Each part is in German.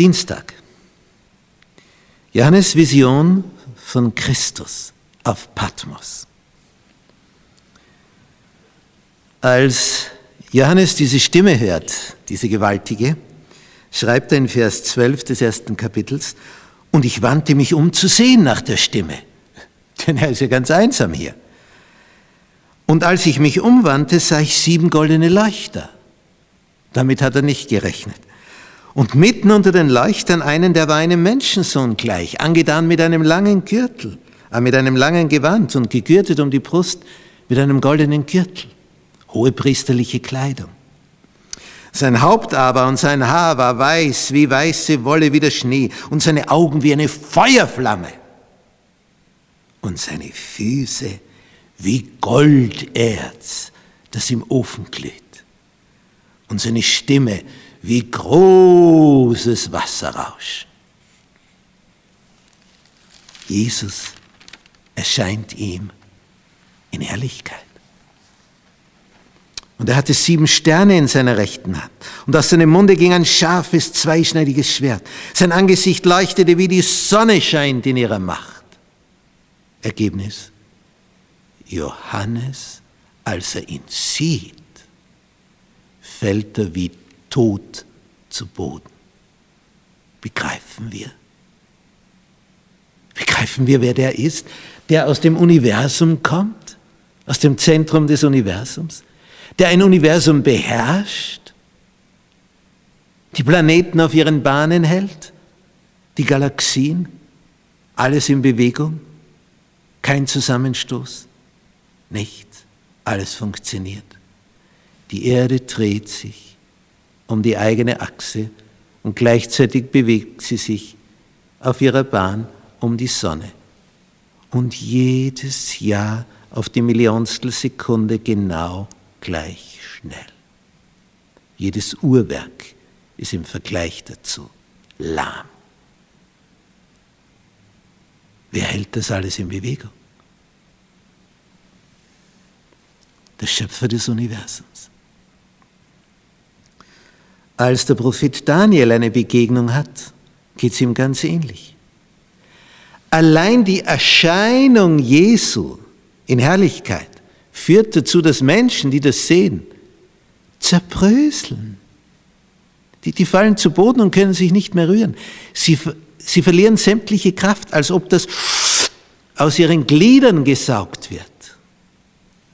Dienstag. Johannes Vision von Christus auf Patmos. Als Johannes diese Stimme hört, diese gewaltige, schreibt er in Vers 12 des ersten Kapitels, und ich wandte mich um zu sehen nach der Stimme, denn er ist ja ganz einsam hier. Und als ich mich umwandte, sah ich sieben goldene Leuchter. Damit hat er nicht gerechnet. Und mitten unter den Leuchtern einen, der war einem Menschensohn gleich, angetan mit einem langen Gürtel, äh, mit einem langen Gewand und gegürtet um die Brust mit einem goldenen Gürtel, hohe priesterliche Kleidung. Sein Haupt aber und sein Haar war weiß wie weiße Wolle wie der Schnee und seine Augen wie eine Feuerflamme. Und seine Füße wie Golderz, das im Ofen glüht, und seine Stimme wie großes Wasserrauschen. Jesus erscheint ihm in Herrlichkeit. Und er hatte sieben Sterne in seiner rechten Hand. Und aus seinem Munde ging ein scharfes, zweischneidiges Schwert. Sein Angesicht leuchtete, wie die Sonne scheint in ihrer Macht. Ergebnis. Johannes, als er ihn sieht, fällt er wie tot zu Boden. Begreifen wir? Begreifen wir, wer der ist, der aus dem Universum kommt, aus dem Zentrum des Universums, der ein Universum beherrscht, die Planeten auf ihren Bahnen hält, die Galaxien, alles in Bewegung, kein Zusammenstoß. Nichts. Alles funktioniert. Die Erde dreht sich um die eigene Achse und gleichzeitig bewegt sie sich auf ihrer Bahn um die Sonne. Und jedes Jahr auf die Millionstel Sekunde genau gleich schnell. Jedes Uhrwerk ist im Vergleich dazu lahm. Wer hält das alles in Bewegung? der Schöpfer des Universums. Als der Prophet Daniel eine Begegnung hat, geht es ihm ganz ähnlich. Allein die Erscheinung Jesu in Herrlichkeit führt dazu, dass Menschen, die das sehen, zerbröseln. Die, die fallen zu Boden und können sich nicht mehr rühren. Sie, sie verlieren sämtliche Kraft, als ob das aus ihren Gliedern gesaugt wird.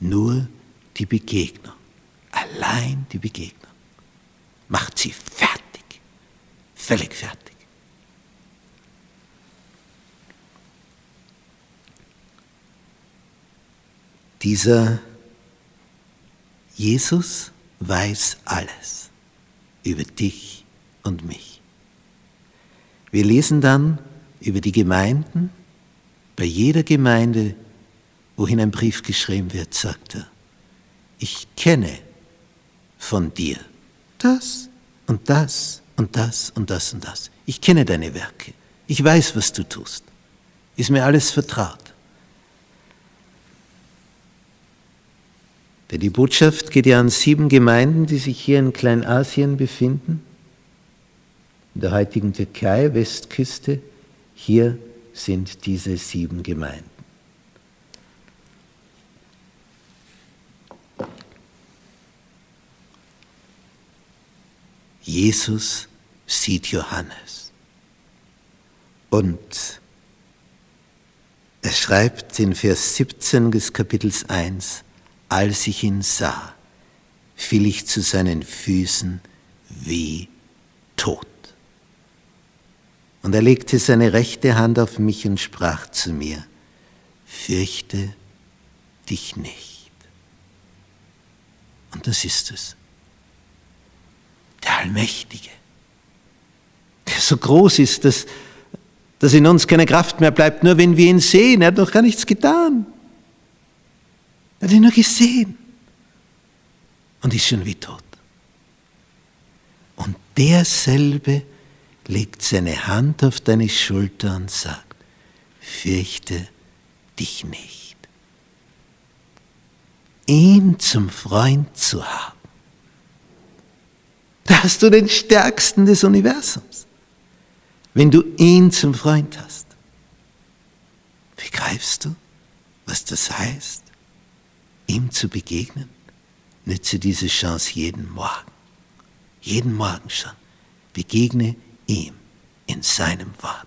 Nur die Begegnung, allein die Begegnung, macht sie fertig, völlig fertig. Dieser Jesus weiß alles über dich und mich. Wir lesen dann über die Gemeinden. Bei jeder Gemeinde, wohin ein Brief geschrieben wird, sagt er, ich kenne von dir das und das und das und das und das. Ich kenne deine Werke. Ich weiß, was du tust. Ist mir alles vertraut. Denn die Botschaft geht ja an sieben Gemeinden, die sich hier in Kleinasien befinden, in der heutigen Türkei, Westküste. Hier sind diese sieben Gemeinden. Jesus sieht Johannes. Und er schreibt in Vers 17 des Kapitels 1, als ich ihn sah, fiel ich zu seinen Füßen wie tot. Und er legte seine rechte Hand auf mich und sprach zu mir, fürchte dich nicht. Und das ist es der Allmächtige, der so groß ist, dass, dass in uns keine Kraft mehr bleibt, nur wenn wir ihn sehen. Er hat noch gar nichts getan. Er hat ihn nur gesehen und ist schon wie tot. Und derselbe legt seine Hand auf deine Schulter und sagt, fürchte dich nicht. Ihn zum Freund zu haben, da hast du den Stärksten des Universums. wenn du ihn zum Freund hast. Begreifst du, was das heißt, ihm zu begegnen? Nütze diese Chance jeden Morgen. Jeden Morgen schon. Begegne ihm in seinem Wort.